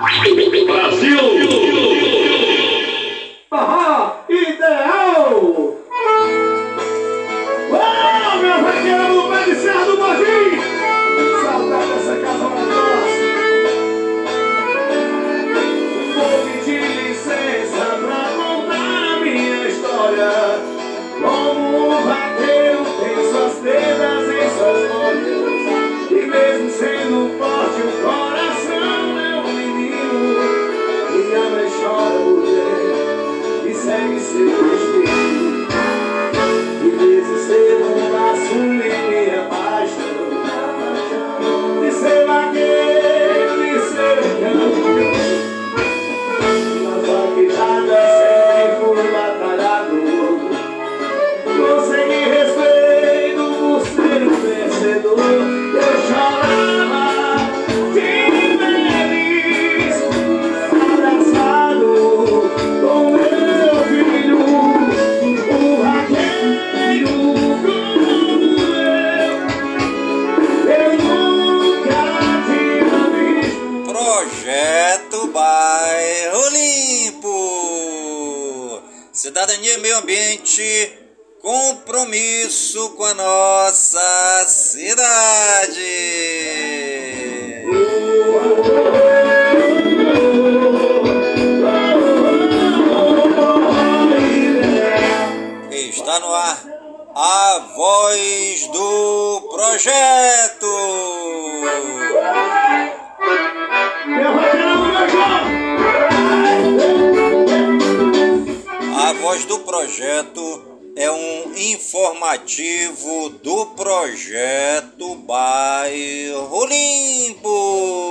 Brasil! No ar a voz do projeto. A voz do projeto é um informativo do projeto Bairro Limpo.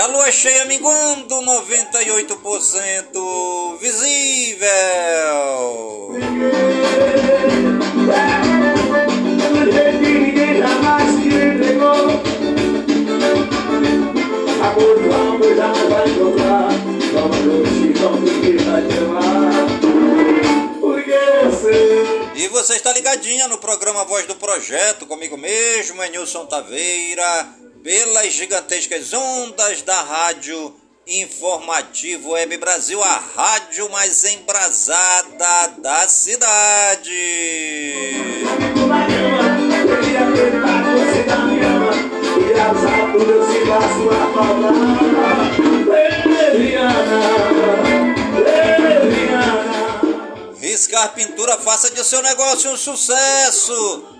É a lua cheia minguando 98% visível. E você está ligadinha no programa Voz do Projeto, comigo mesmo, é Nilson Taveira pelas gigantescas ondas da rádio informativo Web Brasil, a rádio mais embrasada da cidade. Riscar Pintura, faça de seu negócio um sucesso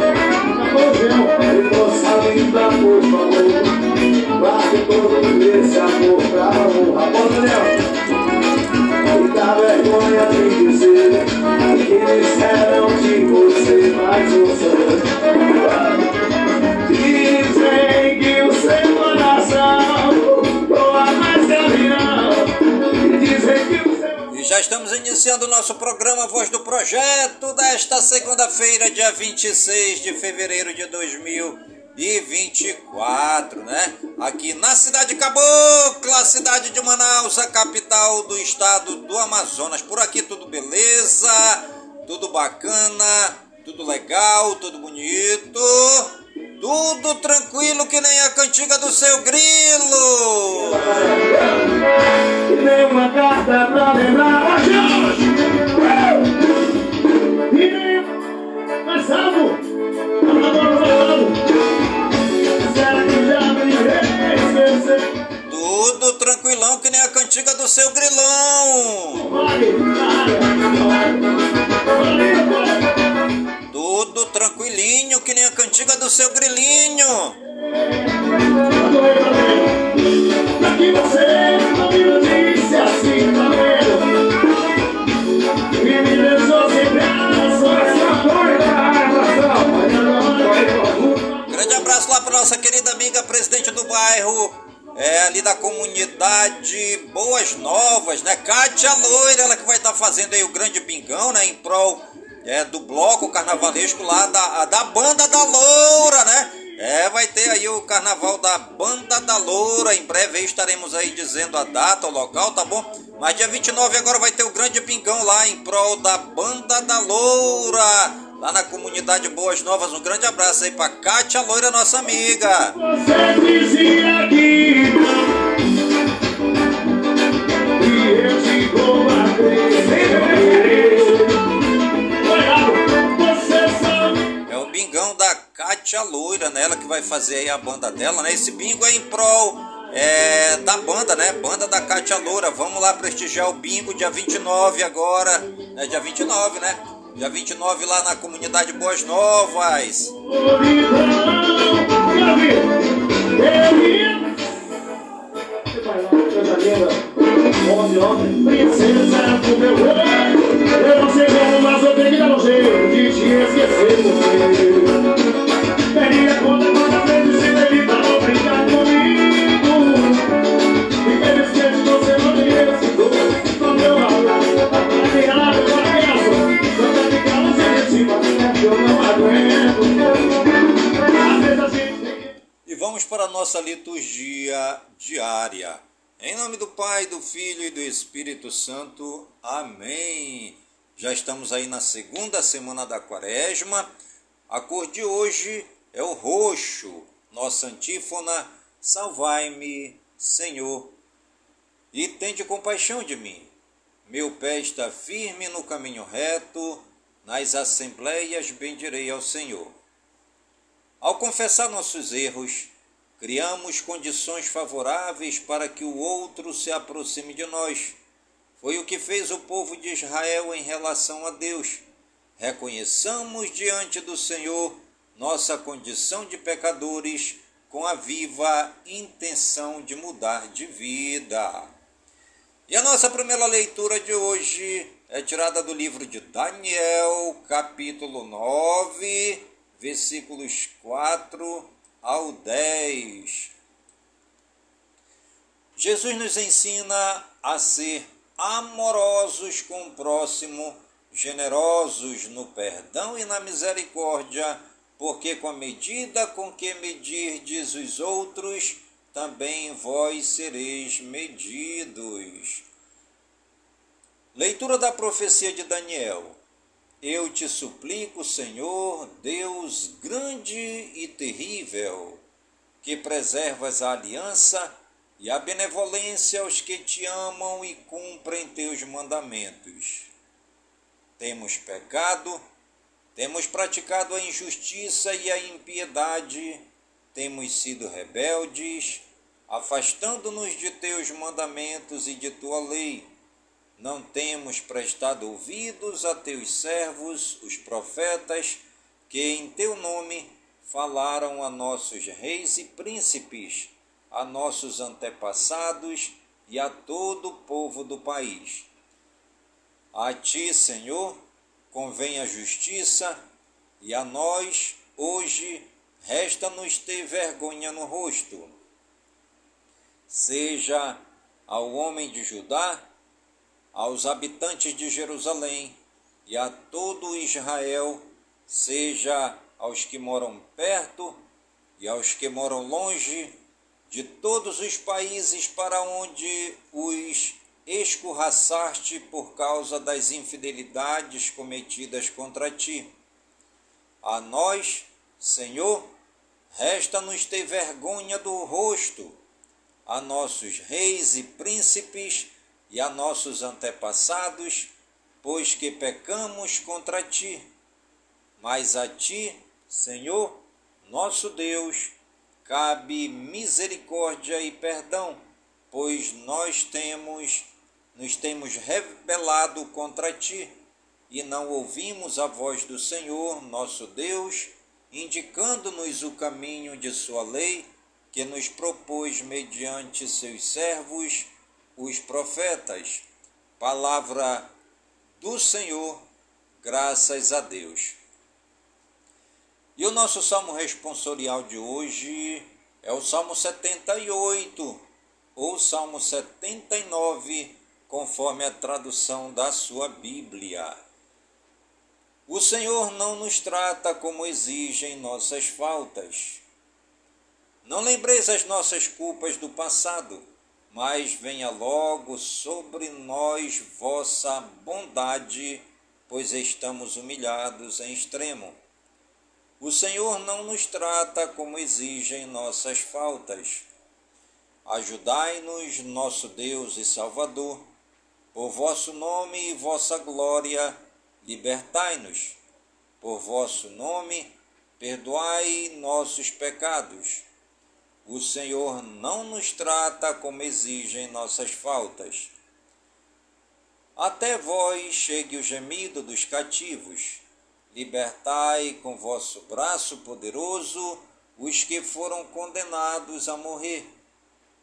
Mais um sonho. Dizem que o seu já estamos iniciando o nosso programa Voz do Projeto desta segunda-feira, dia 26 de fevereiro de 2024, né? Aqui na cidade Cabocla, cidade de Manaus, a capital do estado do Amazonas. Por aqui tudo beleza, tudo bacana, tudo legal, tudo bonito. Tudo tranquilo que nem a cantiga do seu grilo. Nem uma carta pra lembrar E nem mais salvo Será que já me esqueceu? Tudo tranquilão que nem a cantiga do seu grilão. Tudo tranquilinho que nem a cantiga do seu grilinho. Daqui você não é, ali da comunidade Boas Novas, né? Kátia Loira, ela que vai estar fazendo aí o grande bingão, né? Em prol é, do bloco carnavalesco lá da, da Banda da Loura, né? É, vai ter aí o carnaval da Banda da Loura. Em breve aí estaremos aí dizendo a data, o local, tá bom? Mas dia 29 agora vai ter o grande pingão lá em prol da Banda da Loura. Lá na comunidade Boas Novas. Um grande abraço aí pra Kátia Loira, nossa amiga. Você dizia que não E eu te É o bingão da Kátia Loira, né? Ela que vai fazer aí a banda dela, né? Esse bingo é em prol é, da banda, né? Banda da Kátia Loura. Vamos lá prestigiar o bingo dia 29 agora. É dia 29, né? Dia 29 lá na comunidade Boas Novas. Princesa do meu rei Eu não sei como, mas eu tenho que dar um jeito De te esquecer nossa liturgia diária. Em nome do Pai, do Filho e do Espírito Santo. Amém. Já estamos aí na segunda semana da quaresma. A cor de hoje é o roxo. Nossa antífona, salvai-me, Senhor, e tende compaixão de mim. Meu pé está firme no caminho reto, nas assembleias bendirei ao Senhor. Ao confessar nossos erros, criamos condições favoráveis para que o outro se aproxime de nós. Foi o que fez o povo de Israel em relação a Deus. Reconheçamos diante do Senhor nossa condição de pecadores com a viva intenção de mudar de vida. E a nossa primeira leitura de hoje é tirada do livro de Daniel, capítulo 9, versículos 4 ao 10. Jesus nos ensina a ser amorosos com o próximo, generosos no perdão e na misericórdia, porque com a medida com que medirdes os outros, também vós sereis medidos. Leitura da profecia de Daniel. Eu te suplico, Senhor, Deus grande e terrível, que preservas a aliança e a benevolência aos que te amam e cumprem teus mandamentos. Temos pecado, temos praticado a injustiça e a impiedade, temos sido rebeldes, afastando-nos de teus mandamentos e de tua lei não temos prestado ouvidos a teus servos, os profetas, que em teu nome falaram a nossos reis e príncipes, a nossos antepassados e a todo o povo do país. A ti, Senhor, convém a justiça, e a nós, hoje, resta-nos ter vergonha no rosto. Seja ao homem de Judá, aos habitantes de Jerusalém e a todo Israel, seja aos que moram perto e aos que moram longe, de todos os países para onde os escorraçaste por causa das infidelidades cometidas contra ti. A nós, Senhor, resta-nos ter vergonha do rosto, a nossos reis e príncipes, e a nossos antepassados, pois que pecamos contra ti. Mas a ti, Senhor, nosso Deus, cabe misericórdia e perdão, pois nós temos nos temos rebelado contra ti e não ouvimos a voz do Senhor, nosso Deus, indicando-nos o caminho de sua lei, que nos propôs mediante seus servos os profetas. Palavra do Senhor, graças a Deus. E o nosso salmo responsorial de hoje é o Salmo 78 ou Salmo 79, conforme a tradução da sua Bíblia. O Senhor não nos trata como exigem nossas faltas. Não lembreis as nossas culpas do passado mas venha logo sobre nós vossa bondade, pois estamos humilhados em extremo. O Senhor não nos trata como exigem nossas faltas. Ajudai-nos, nosso Deus e Salvador, por vosso nome e vossa glória, libertai-nos. Por vosso nome, perdoai nossos pecados o Senhor não nos trata como exigem nossas faltas. Até vós chegue o gemido dos cativos. Libertai com vosso braço poderoso os que foram condenados a morrer.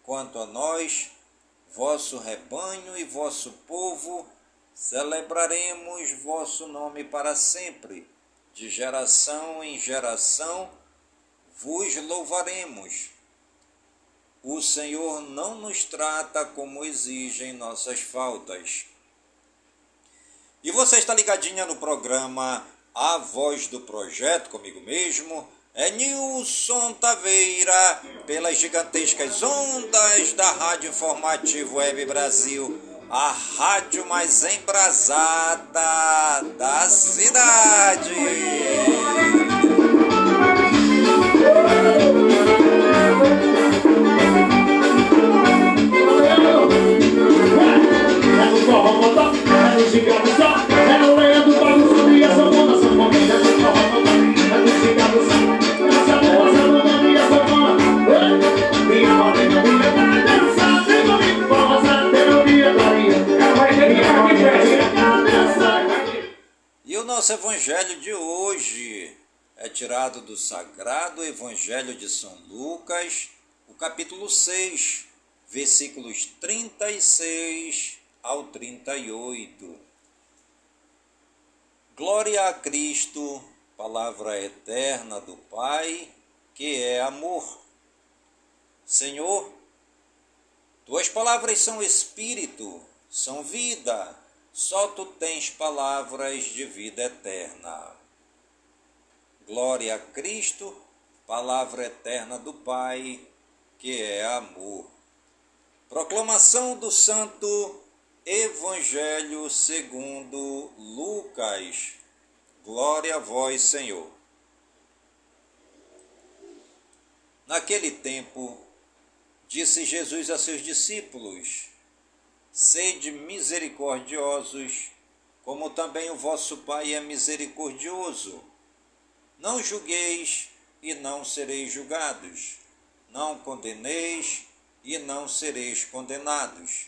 Quanto a nós, vosso rebanho e vosso povo, celebraremos vosso nome para sempre. De geração em geração vos louvaremos o Senhor não nos trata como exigem nossas faltas. E você está ligadinha no programa A Voz do Projeto comigo mesmo. É Nilson Taveira, pelas gigantescas ondas da Rádio Informativo Web Brasil, a rádio mais embrasada da cidade. E o nosso evangelho de hoje é tirado do Sagrado Evangelho de São Lucas, o capítulo 6, versículos 36 ao 38. Glória a Cristo, palavra eterna do Pai, que é amor. Senhor, tuas palavras são espírito são vida. Só tu tens palavras de vida eterna. Glória a Cristo, palavra eterna do Pai, que é amor. Proclamação do Santo Evangelho segundo Lucas. Glória a vós, Senhor. Naquele tempo, disse Jesus a seus discípulos: Sede misericordiosos, como também o vosso Pai é misericordioso. Não julgueis e não sereis julgados. Não condeneis e não sereis condenados.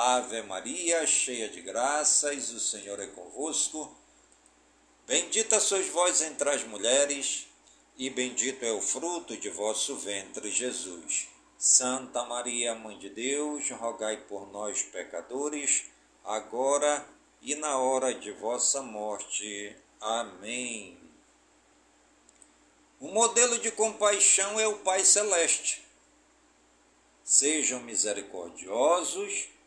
Ave Maria, cheia de graças, o Senhor é convosco. Bendita sois vós entre as mulheres e bendito é o fruto de vosso ventre, Jesus. Santa Maria, Mãe de Deus, rogai por nós, pecadores, agora e na hora de vossa morte. Amém. O modelo de compaixão é o Pai Celeste. Sejam misericordiosos,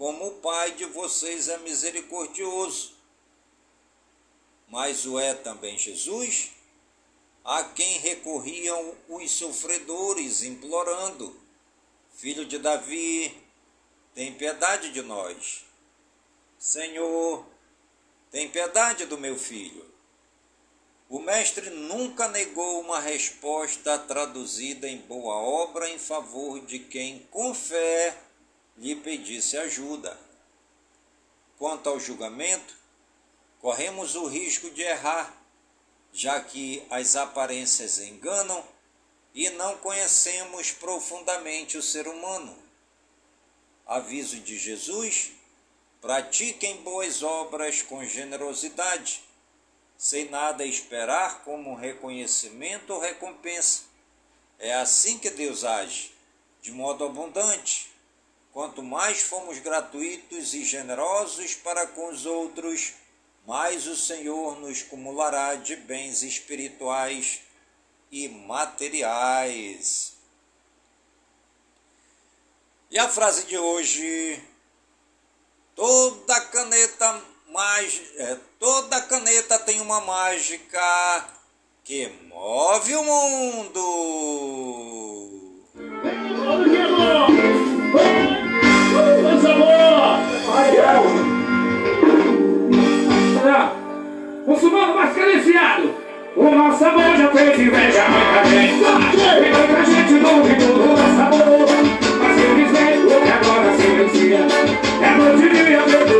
como o Pai de vocês é misericordioso. Mas o é também Jesus a quem recorriam os sofredores, implorando: Filho de Davi, tem piedade de nós. Senhor, tem piedade do meu filho. O Mestre nunca negou uma resposta traduzida em boa obra em favor de quem, com fé, lhe pedisse ajuda. Quanto ao julgamento, corremos o risco de errar já que as aparências enganam e não conhecemos profundamente o ser humano. Aviso de Jesus: pratiquem boas obras com generosidade, sem nada esperar como reconhecimento ou recompensa. É assim que Deus age, de modo abundante. Quanto mais fomos gratuitos e generosos para com os outros, mas o Senhor nos cumulará de bens espirituais e materiais. E a frase de hoje: toda caneta mais, é, toda caneta tem uma mágica que move o mundo. Muçulmano mais carenciado. O nosso amor já fez inveja a muita gente. E muita gente duvidou do nosso amor. Mas simplesmente agora silencia é noite e dia perdoado da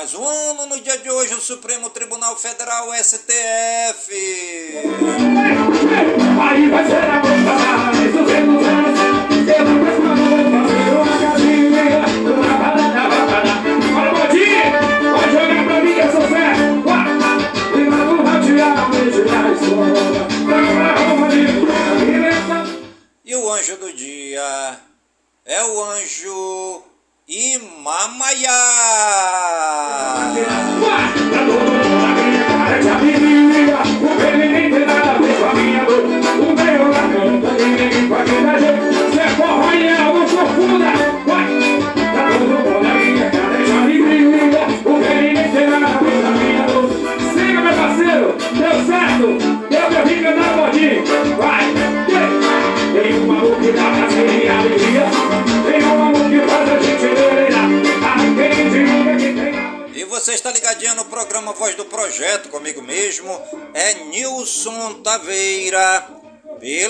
mais um ano no dia de hoje o Supremo Tribunal Federal STF. Aí vai ser a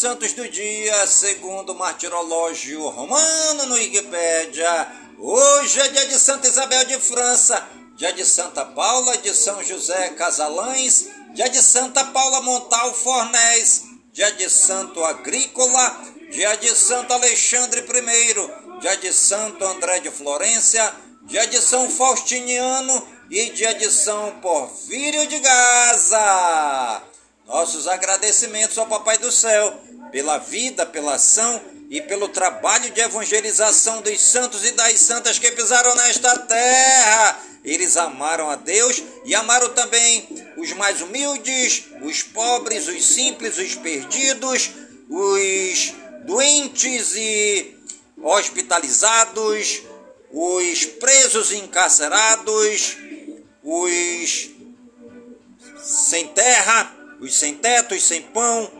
Santos do dia, segundo o martirológio romano no Wikipédia. Hoje é dia de Santa Isabel de França, dia de Santa Paula de São José Casalães, dia de Santa Paula Montal Fornés, dia de Santo Agrícola, dia de Santo Alexandre I, dia de Santo André de Florência, dia de São Faustiniano e dia de São Porfírio de Gaza. Nossos agradecimentos ao Papai do Céu pela vida, pela ação e pelo trabalho de evangelização dos santos e das santas que pisaram nesta terra. Eles amaram a Deus e amaram também os mais humildes, os pobres, os simples, os perdidos, os doentes e hospitalizados, os presos e encarcerados, os sem terra, os sem teto, os sem pão,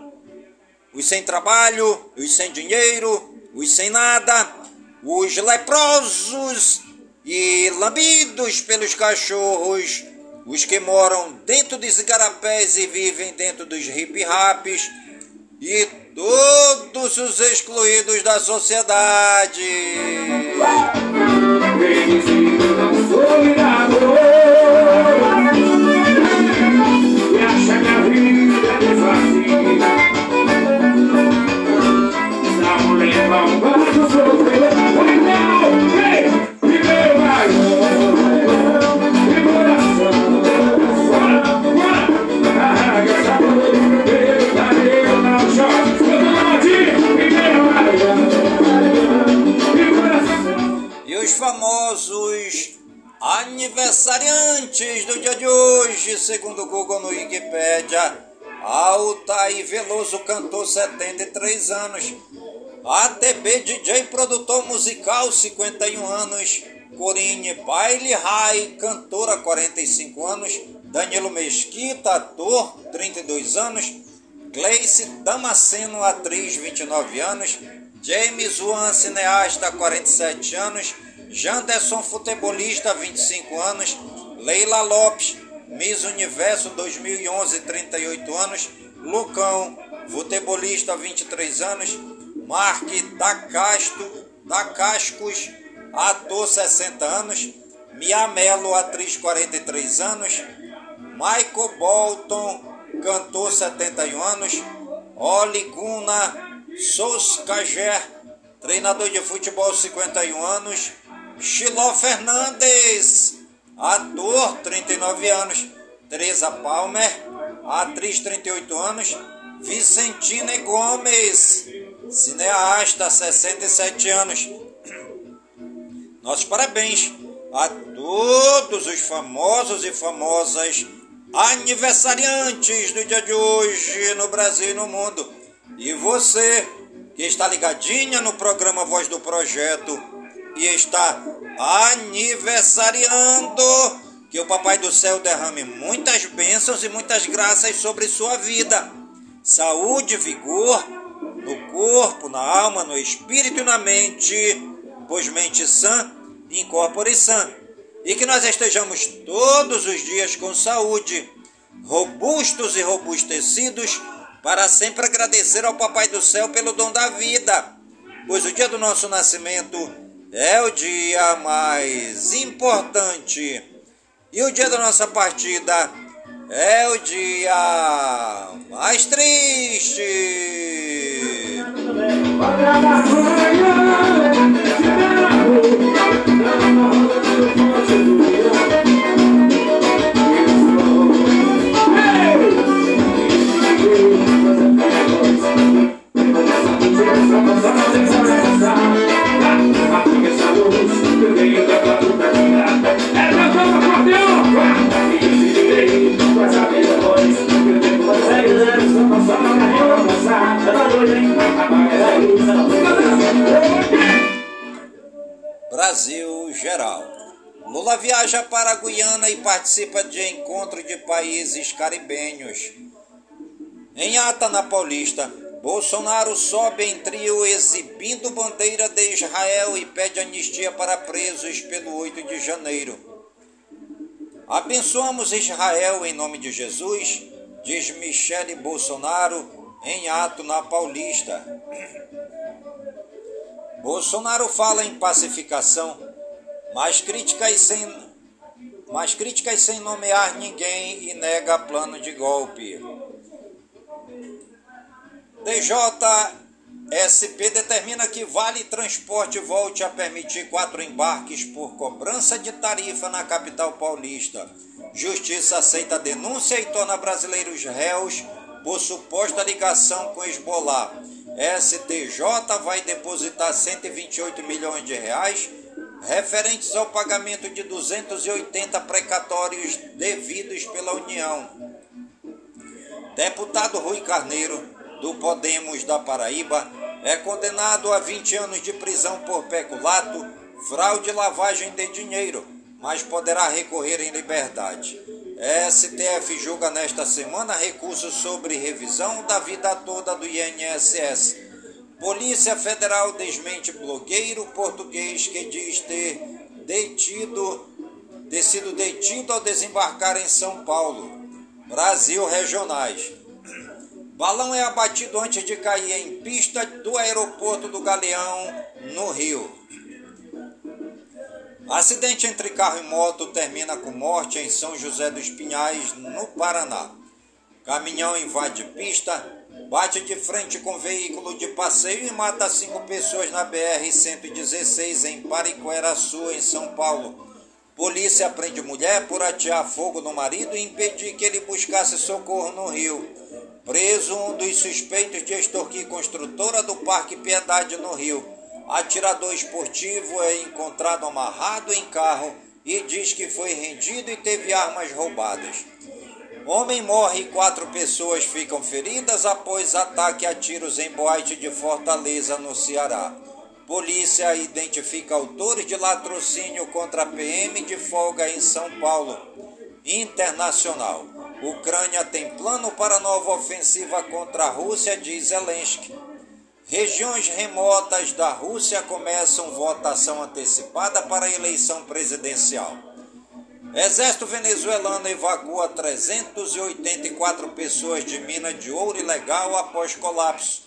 os sem trabalho, os sem dinheiro, os sem nada, os leprosos e lambidos pelos cachorros, os que moram dentro dos igarapés e vivem dentro dos hip-raps, e todos os excluídos da sociedade. Famosos aniversariantes do dia de hoje, segundo o Google no Wikipedia. Altair Veloso cantou 73 anos. ATB DJ produtor musical 51 anos. Corine Baile Rai, cantora 45 anos. Danilo Mesquita, ator 32 anos. Gleice Damasceno, atriz 29 anos. James Wan, cineasta 47 anos. Janderson, futebolista, 25 anos. Leila Lopes, Miss Universo 2011, 38 anos. Lucão, futebolista, 23 anos. Mark Dacasto, Dacascos, ator, 60 anos. Mia Mello, atriz, 43 anos. Michael Bolton, cantor, 71 anos. Oli Guna Soskager, treinador de futebol, 51 anos. Chiló Fernandes, ator, 39 anos. Teresa Palmer, atriz, 38 anos. Vicentine Gomes, cineasta, 67 anos. Nossos parabéns a todos os famosos e famosas aniversariantes do dia de hoje no Brasil e no mundo. E você que está ligadinha no programa Voz do Projeto e está aniversariando. Que o Papai do Céu derrame muitas bênçãos e muitas graças sobre sua vida. Saúde, vigor no corpo, na alma, no espírito e na mente, pois mente sã, incorpore sã. E que nós estejamos todos os dias com saúde, robustos e robustecidos, para sempre agradecer ao Papai do Céu pelo dom da vida, pois o dia do nosso nascimento é o dia mais importante e o dia da nossa partida é o dia mais triste. Brasil geral. Lula viaja para a Guiana e participa de encontro de países caribenhos. Em ata na Paulista, Bolsonaro sobe em trio exibindo bandeira de Israel e pede anistia para presos pelo 8 de janeiro. Abençoamos Israel em nome de Jesus, diz Michele Bolsonaro em ato na Paulista. Bolsonaro fala em pacificação, mas críticas sem, mas críticas sem nomear ninguém e nega plano de golpe. DJSP determina que Vale Transporte volte a permitir quatro embarques por cobrança de tarifa na capital paulista. Justiça aceita denúncia e torna brasileiros réus por suposta ligação com Esbolar. STJ vai depositar 128 milhões de reais referentes ao pagamento de 280 precatórios devidos pela União. Deputado Rui Carneiro, do Podemos da Paraíba, é condenado a 20 anos de prisão por peculato, fraude e lavagem de dinheiro, mas poderá recorrer em liberdade. STF julga nesta semana recurso sobre revisão da vida toda do INSS. Polícia Federal desmente blogueiro português que diz ter detido, ter sido detido ao desembarcar em São Paulo. Brasil regionais. Balão é abatido antes de cair em pista do aeroporto do Galeão, no Rio. Acidente entre carro e moto termina com morte em São José dos Pinhais, no Paraná. Caminhão invade pista, bate de frente com veículo de passeio e mata cinco pessoas na BR-116 em Pariquera-Sul, em São Paulo. Polícia prende mulher por atear fogo no marido e impedir que ele buscasse socorro no Rio. Preso um dos suspeitos de extorquir construtora do Parque Piedade no Rio. Atirador esportivo é encontrado amarrado em carro e diz que foi rendido e teve armas roubadas. Homem morre e quatro pessoas ficam feridas após ataque a tiros em boate de Fortaleza, no Ceará. Polícia identifica autores de latrocínio contra PM de folga em São Paulo. Internacional. Ucrânia tem plano para nova ofensiva contra a Rússia, diz Zelensky. Regiões remotas da Rússia começam votação antecipada para a eleição presidencial. Exército venezuelano evacua 384 pessoas de mina de ouro ilegal após colapso.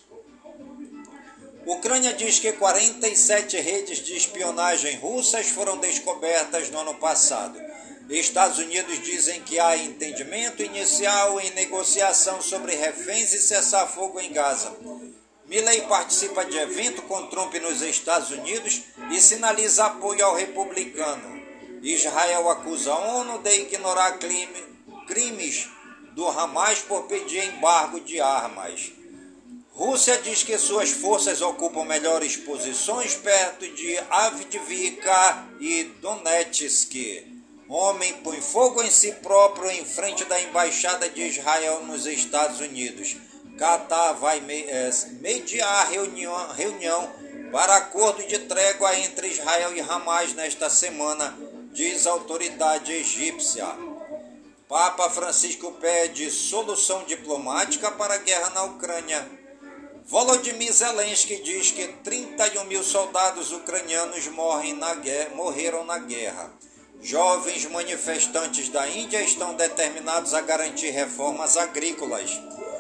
Ucrânia diz que 47 redes de espionagem russas foram descobertas no ano passado. Estados Unidos dizem que há entendimento inicial em negociação sobre reféns e cessar fogo em Gaza. Milley participa de evento com Trump nos Estados Unidos e sinaliza apoio ao republicano. Israel acusa a ONU de ignorar crime, crimes do Hamas por pedir embargo de armas. Rússia diz que suas forças ocupam melhores posições perto de Avdiivka e Donetsk. Homem põe fogo em si próprio em frente da embaixada de Israel nos Estados Unidos. Catar vai é, mediar reunião, reunião para acordo de trégua entre Israel e Hamas nesta semana, diz a autoridade egípcia. Papa Francisco pede solução diplomática para a guerra na Ucrânia. Volodymyr Zelensky diz que 31 mil soldados ucranianos morrem na guerra, morreram na guerra. jovens manifestantes da Índia estão determinados a garantir reformas agrícolas.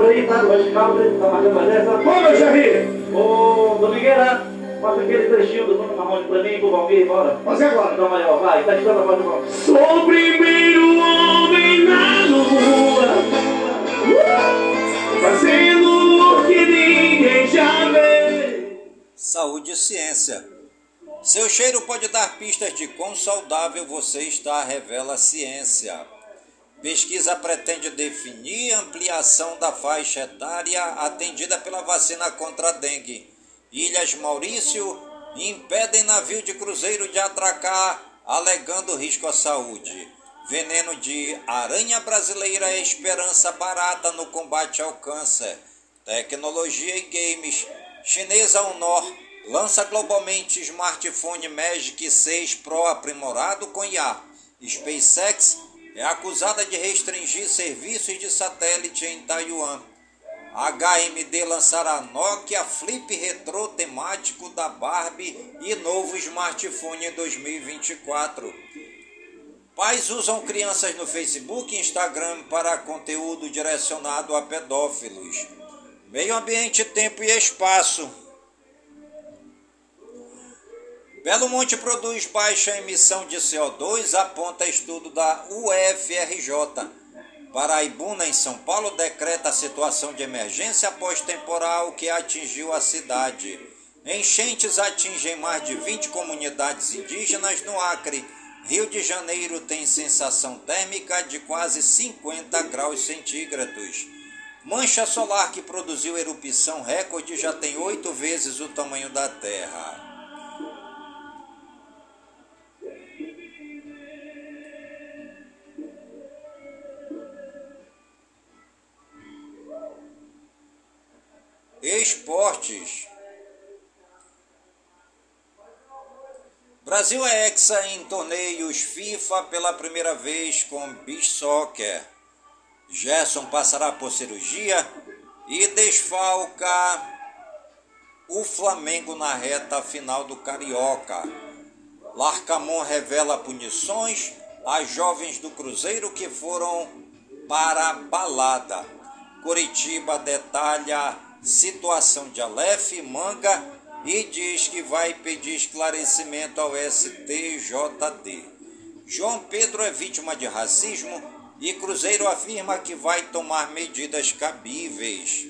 Flavinho tá tá? De calma, tá marcando mais essa. Ô, meu Jerry! Ô, Domingueira, faça aquele trechinho do Bruno Marrone pra mim, pro Valmir, bora. Fazer agora. Tá maior, vai, tá tirando a voz do Valmir. Sou o primeiro homem na lua, fazendo o que ninguém já vê. Saúde e ciência. Seu cheiro pode dar pistas de quão saudável você está, revela a ciência. Pesquisa pretende definir ampliação da faixa etária atendida pela vacina contra a dengue. Ilhas Maurício impedem navio de cruzeiro de atracar, alegando risco à saúde. Veneno de aranha brasileira é esperança barata no combate ao câncer. Tecnologia e games. Chinesa Honor lança globalmente smartphone Magic 6 Pro aprimorado com IA. SpaceX é acusada de restringir serviços de satélite em Taiwan. HMD lançará Nokia Flip Retro temático da Barbie e novo smartphone em 2024. Pais usam crianças no Facebook e Instagram para conteúdo direcionado a pedófilos. Meio ambiente, tempo e espaço. Belo Monte produz baixa emissão de CO2, aponta estudo da UFRJ. Paraibuna, em São Paulo, decreta a situação de emergência após temporal que atingiu a cidade. Enchentes atingem mais de 20 comunidades indígenas no Acre. Rio de Janeiro tem sensação térmica de quase 50 graus centígrados. Mancha solar que produziu erupção recorde já tem oito vezes o tamanho da Terra. Esportes. Brasil é hexa em torneios FIFA pela primeira vez com beach soccer. Gerson passará por cirurgia e desfalca o Flamengo na reta final do Carioca. Larcamon revela punições a jovens do Cruzeiro que foram para a balada. Curitiba detalha situação de Aleph Manga e diz que vai pedir esclarecimento ao STJD. João Pedro é vítima de racismo e Cruzeiro afirma que vai tomar medidas cabíveis.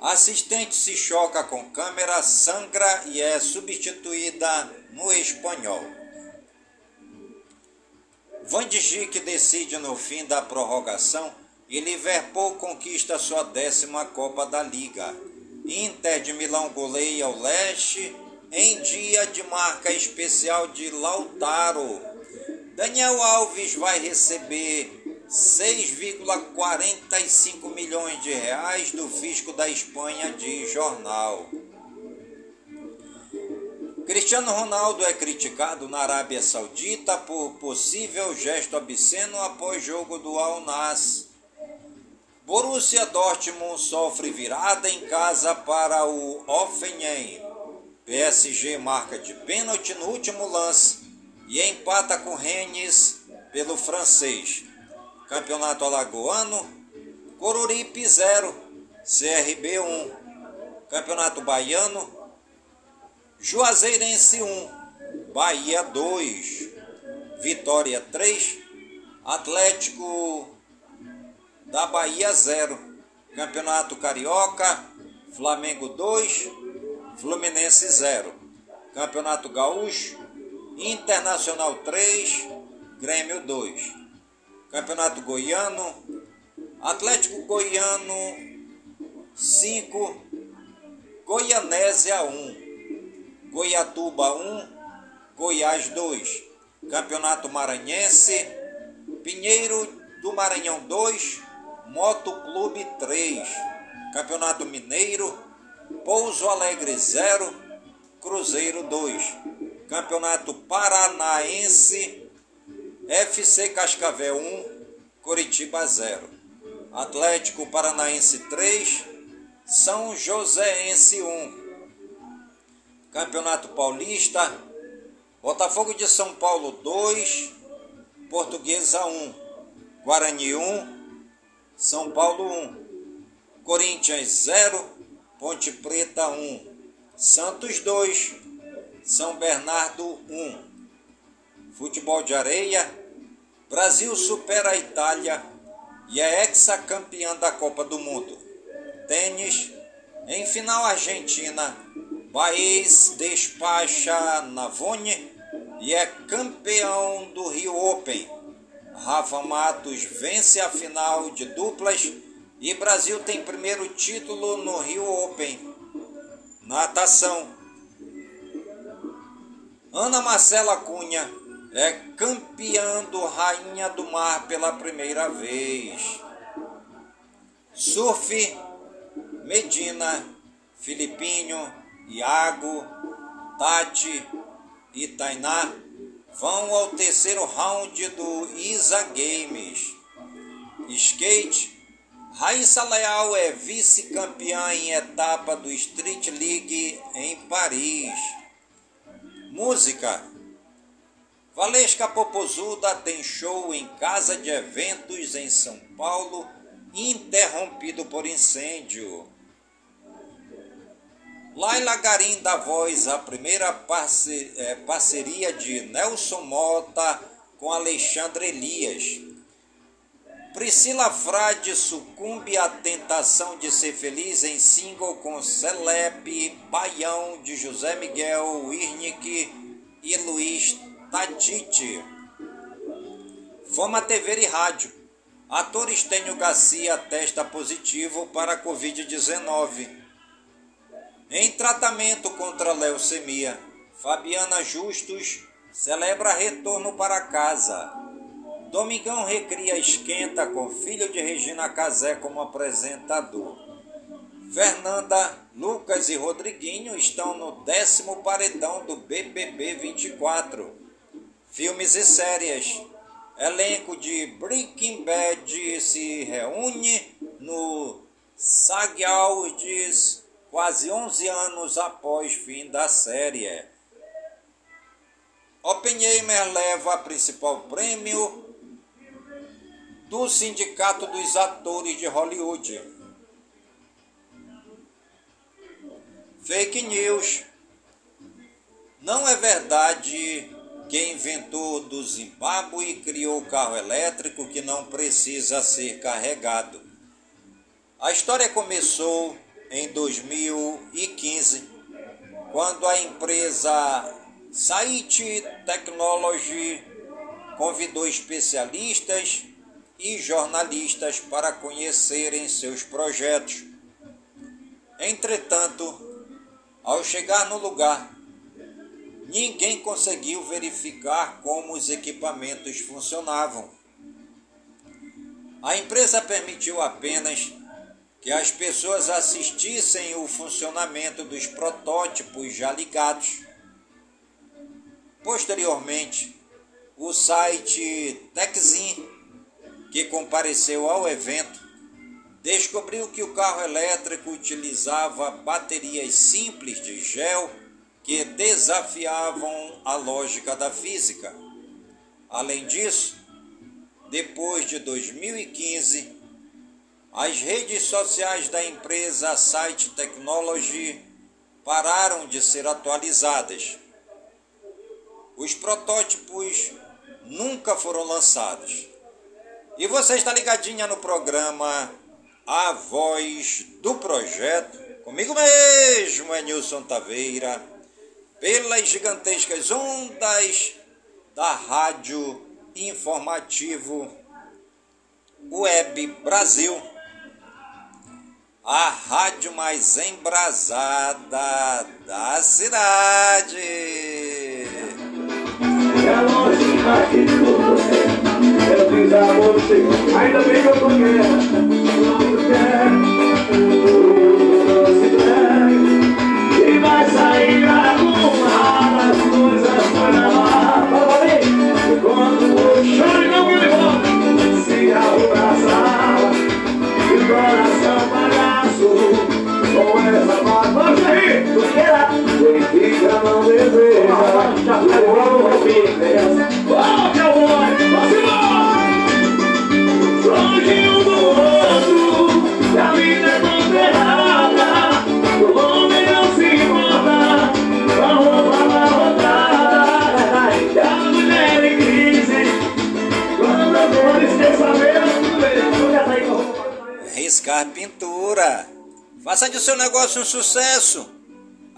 Assistente se choca com câmera, sangra e é substituída no espanhol. Van Dijk decide no fim da prorrogação e Liverpool conquista sua décima Copa da Liga. Inter de Milão goleia o Leste em dia de marca especial de Lautaro. Daniel Alves vai receber 6,45 milhões de reais do fisco da Espanha de jornal. Cristiano Ronaldo é criticado na Arábia Saudita por possível gesto obsceno após jogo do Al Nassr. Borussia Dortmund sofre virada em casa para o Hoffenheim. PSG marca de pênalti no último lance e empata com Rennes pelo francês. Campeonato Alagoano, Coruripe 0, CRB 1. Campeonato Baiano, Juazeirense 1, Bahia 2, Vitória 3, Atlético da Bahia 0. Campeonato Carioca, Flamengo 2, Fluminense 0. Campeonato Gaúcho, Internacional 3, Grêmio 2. Campeonato Goiano, Atlético Goiano 5, Goianésia 1, Goiatuba 1, Goiás 2. Campeonato Maranhense, Pinheiro do Maranhão 2, Moto Clube 3, Campeonato Mineiro, Pouso Alegre 0, Cruzeiro 2, Campeonato Paranaense, FC Cascavel 1, Curitiba 0, Atlético Paranaense 3, São Joséense 1, Campeonato Paulista, Botafogo de São Paulo 2, Portuguesa 1, Guarani 1, São Paulo 1, Corinthians 0, Ponte Preta 1, Santos 2, São Bernardo 1. Futebol de areia, Brasil supera a Itália e é ex-campeã da Copa do Mundo. Tênis, em final Argentina, País despacha Navone e é campeão do Rio Open. Rafa Matos vence a final de duplas e Brasil tem primeiro título no Rio Open. Natação. Ana Marcela Cunha é campeã do Rainha do Mar pela primeira vez. Surf. Medina, Filipinho, Iago, Tati e Tainá vão ao terceiro round do ISA Games. Skate, Raíssa Leal é vice-campeã em etapa do Street League em Paris. Música, Valesca Popozuda tem show em casa de eventos em São Paulo, interrompido por incêndio. Laila Garim dá voz à primeira é, parceria de Nelson Mota com Alexandre Elias. Priscila Frade sucumbe à tentação de ser feliz em single com Celepe, Baião de José Miguel Wirnick e Luiz Tatite. Foma TV e rádio. Ator Estênio Garcia testa positivo para Covid-19. Em tratamento contra leucemia, Fabiana Justus celebra retorno para casa. Domingão recria esquenta com filho de Regina Casé como apresentador. Fernanda, Lucas e Rodriguinho estão no décimo paredão do BBB 24. Filmes e séries. Elenco de Breaking Bad se reúne no SAG Awards quase 11 anos após fim da série. Oppenheimer leva a principal prêmio do Sindicato dos Atores de Hollywood. Fake news. Não é verdade que inventor do Zimbábue criou carro elétrico que não precisa ser carregado. A história começou em 2015, quando a empresa Site Technology convidou especialistas e jornalistas para conhecerem seus projetos. Entretanto, ao chegar no lugar, ninguém conseguiu verificar como os equipamentos funcionavam. A empresa permitiu apenas que as pessoas assistissem o funcionamento dos protótipos já ligados. Posteriormente, o site Techzin, que compareceu ao evento, descobriu que o carro elétrico utilizava baterias simples de gel que desafiavam a lógica da física. Além disso, depois de 2015, as redes sociais da empresa Site Technology pararam de ser atualizadas. Os protótipos nunca foram lançados. E você está ligadinha no programa A Voz do Projeto, comigo mesmo, é Nilson Taveira, pelas gigantescas ondas da Rádio Informativo Web Brasil a rádio mais embrasada da cidade. É aqui por você. Eu fiz a você, ainda bem que eu tô quieto. Não quero, não deseja Já levou o fim Ó, meu amor, vamos embora Longe um do outro a vida é tão errada O homem não se importa Com a roupa amarrotada E a mulher em crise Quando a dor esqueça mesmo Riscar pintura. Faça de seu negócio um sucesso.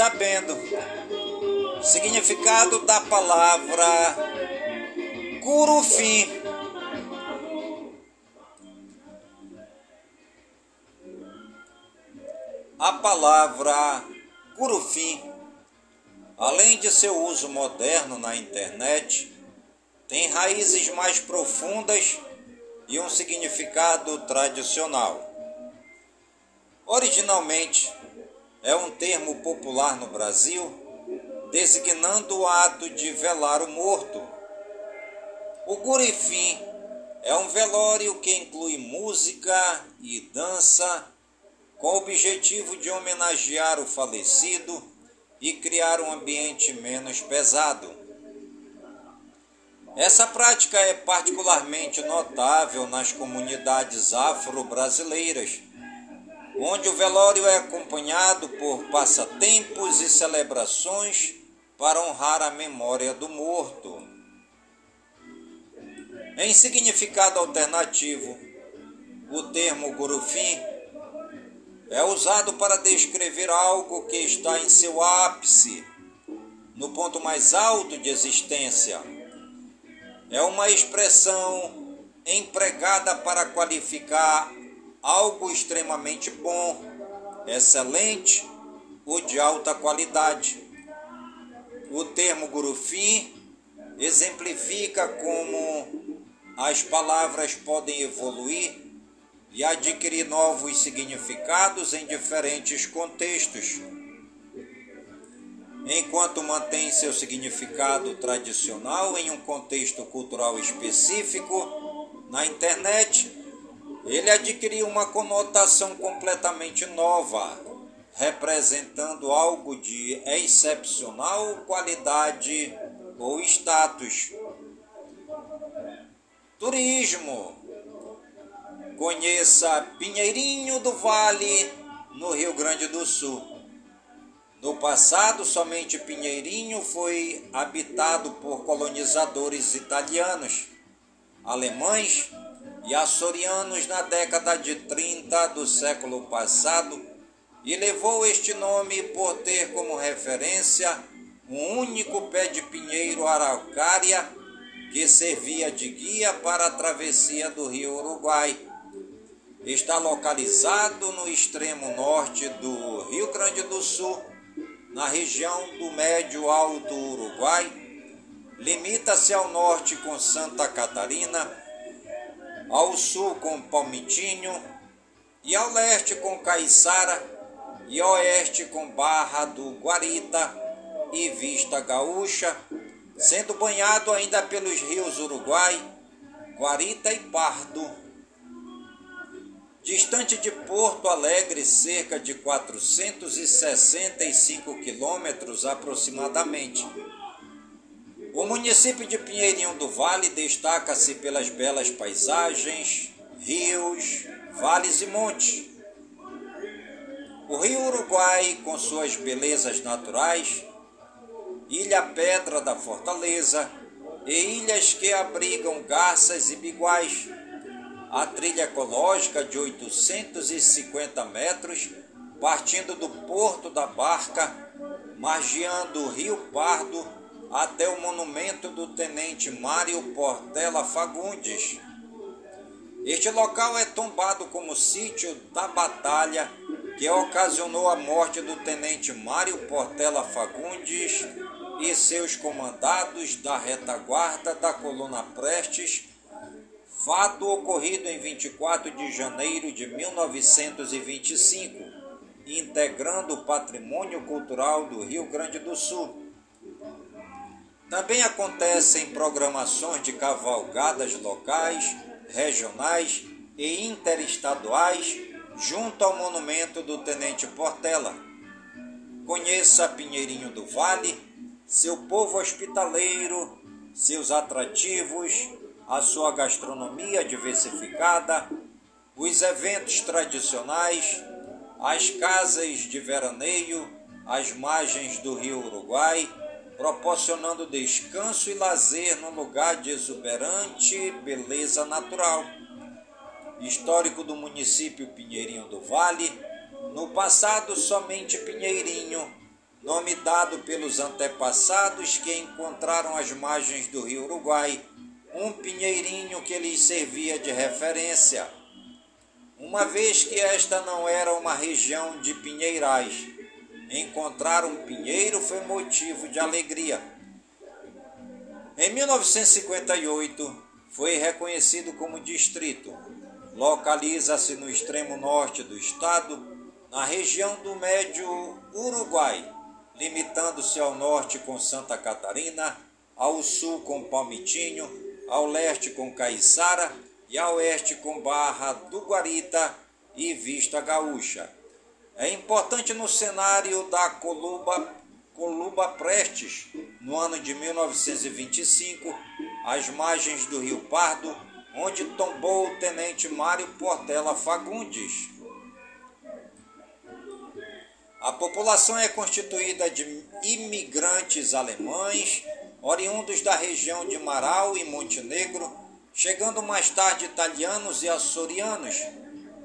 Sabendo. Significado da palavra curufim. A palavra curufim, além de seu uso moderno na internet, tem raízes mais profundas e um significado tradicional. Originalmente, é um termo popular no Brasil designando o ato de velar o morto. O gurifim é um velório que inclui música e dança com o objetivo de homenagear o falecido e criar um ambiente menos pesado. Essa prática é particularmente notável nas comunidades afro-brasileiras onde o velório é acompanhado por passatempos e celebrações para honrar a memória do morto. Em significado alternativo, o termo gurufim é usado para descrever algo que está em seu ápice, no ponto mais alto de existência. É uma expressão empregada para qualificar algo extremamente bom, excelente ou de alta qualidade. O termo gurufim exemplifica como as palavras podem evoluir e adquirir novos significados em diferentes contextos. Enquanto mantém seu significado tradicional em um contexto cultural específico, na internet ele adquiriu uma conotação completamente nova, representando algo de excepcional qualidade ou status. Turismo. Conheça Pinheirinho do Vale, no Rio Grande do Sul. No passado, somente Pinheirinho foi habitado por colonizadores italianos, alemães e açorianos na década de 30 do século passado e levou este nome por ter como referência um único pé de pinheiro araucária que servia de guia para a travessia do rio Uruguai. Está localizado no extremo norte do Rio Grande do Sul, na região do Médio Alto Uruguai, limita-se ao norte com Santa Catarina, ao sul com Palmitinho e ao leste com Caiçara e oeste com Barra do Guarita e Vista Gaúcha, sendo banhado ainda pelos rios Uruguai, Guarita e Pardo. Distante de Porto Alegre, cerca de 465 quilômetros aproximadamente. O município de Pinheirinho do Vale destaca-se pelas belas paisagens, rios, vales e montes. O rio Uruguai, com suas belezas naturais, Ilha Pedra da Fortaleza e ilhas que abrigam garças e biguais, a trilha ecológica de 850 metros, partindo do Porto da Barca, margeando o Rio Pardo até o monumento do Tenente Mário Portela Fagundes. Este local é tombado como sítio da batalha que ocasionou a morte do tenente Mário Portela Fagundes e seus comandados da retaguarda da coluna Prestes, fato ocorrido em 24 de janeiro de 1925, integrando o patrimônio cultural do Rio Grande do Sul. Também acontecem programações de cavalgadas locais, regionais e interestaduais junto ao monumento do Tenente Portela. Conheça Pinheirinho do Vale, seu povo hospitaleiro, seus atrativos, a sua gastronomia diversificada, os eventos tradicionais, as casas de veraneio, as margens do rio Uruguai, proporcionando descanso e lazer num lugar de exuberante beleza natural histórico do município Pinheirinho do Vale, no passado somente Pinheirinho, nome dado pelos antepassados que encontraram as margens do rio Uruguai, um pinheirinho que lhes servia de referência, uma vez que esta não era uma região de pinheirais. Encontrar um pinheiro foi motivo de alegria. Em 1958, foi reconhecido como distrito localiza-se no extremo norte do estado, na região do Médio Uruguai, limitando-se ao norte com Santa Catarina, ao sul com Palmitinho, ao leste com Caiçara e ao oeste com Barra do Guarita e Vista Gaúcha. É importante no cenário da Coluba, Coluba Prestes, no ano de 1925, às margens do Rio Pardo, onde tombou o tenente Mário Portela Fagundes. A população é constituída de imigrantes alemães, oriundos da região de Marau e Montenegro, chegando mais tarde italianos e açorianos,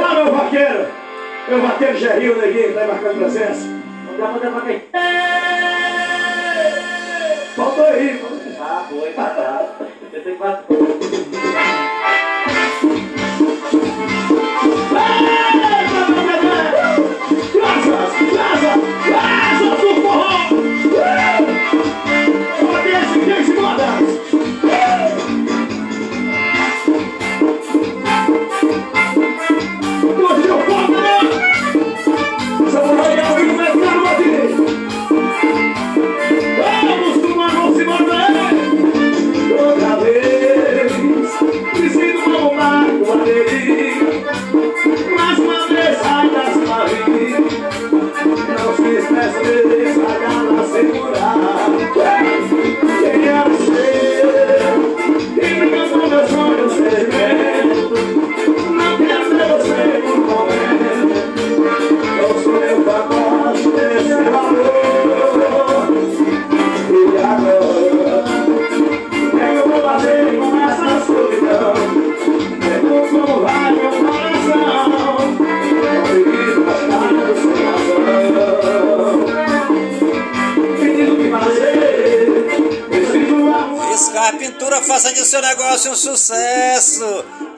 Lá, meu vaqueiro. É meu vaqueiro Geril, neguinho, está marcando presença. Não dá pra levar quem? Faltou aí, mano. Ah, foi, tá. 64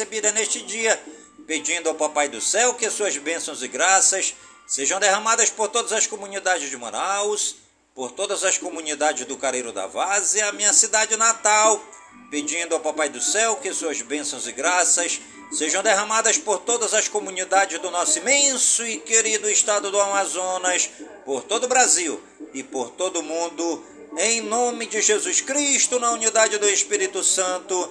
Graças recebidas neste dia, pedindo ao Papai do Céu que suas bênçãos e graças sejam derramadas por todas as comunidades de Manaus, por todas as comunidades do Careiro da Vaz a minha cidade natal, pedindo ao Papai do Céu que suas bênçãos e graças sejam derramadas por todas as comunidades do nosso imenso e querido estado do Amazonas, por todo o Brasil e por todo o mundo, em nome de Jesus Cristo, na unidade do Espírito Santo,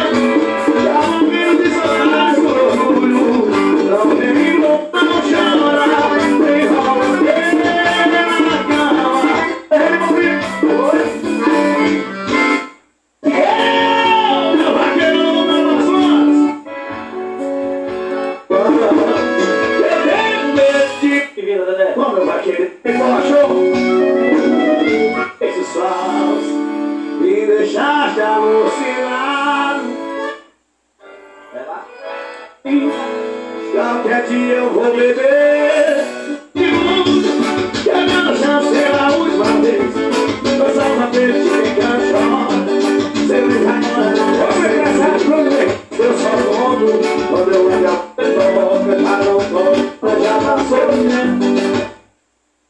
sete eu vou beber. Que a minha chance será a última vez. Passar uma vez de encaixão Sem Sempre com ela Você quer? Eu só tomo quando eu olho a pessoa Ah, não tomo, mas já passou o tempo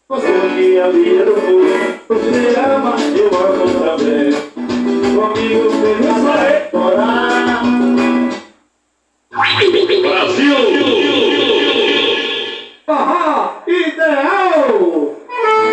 Passou que a vida do mundo Você ama, eu amo também. Comigo feliz vai morar é Brasil!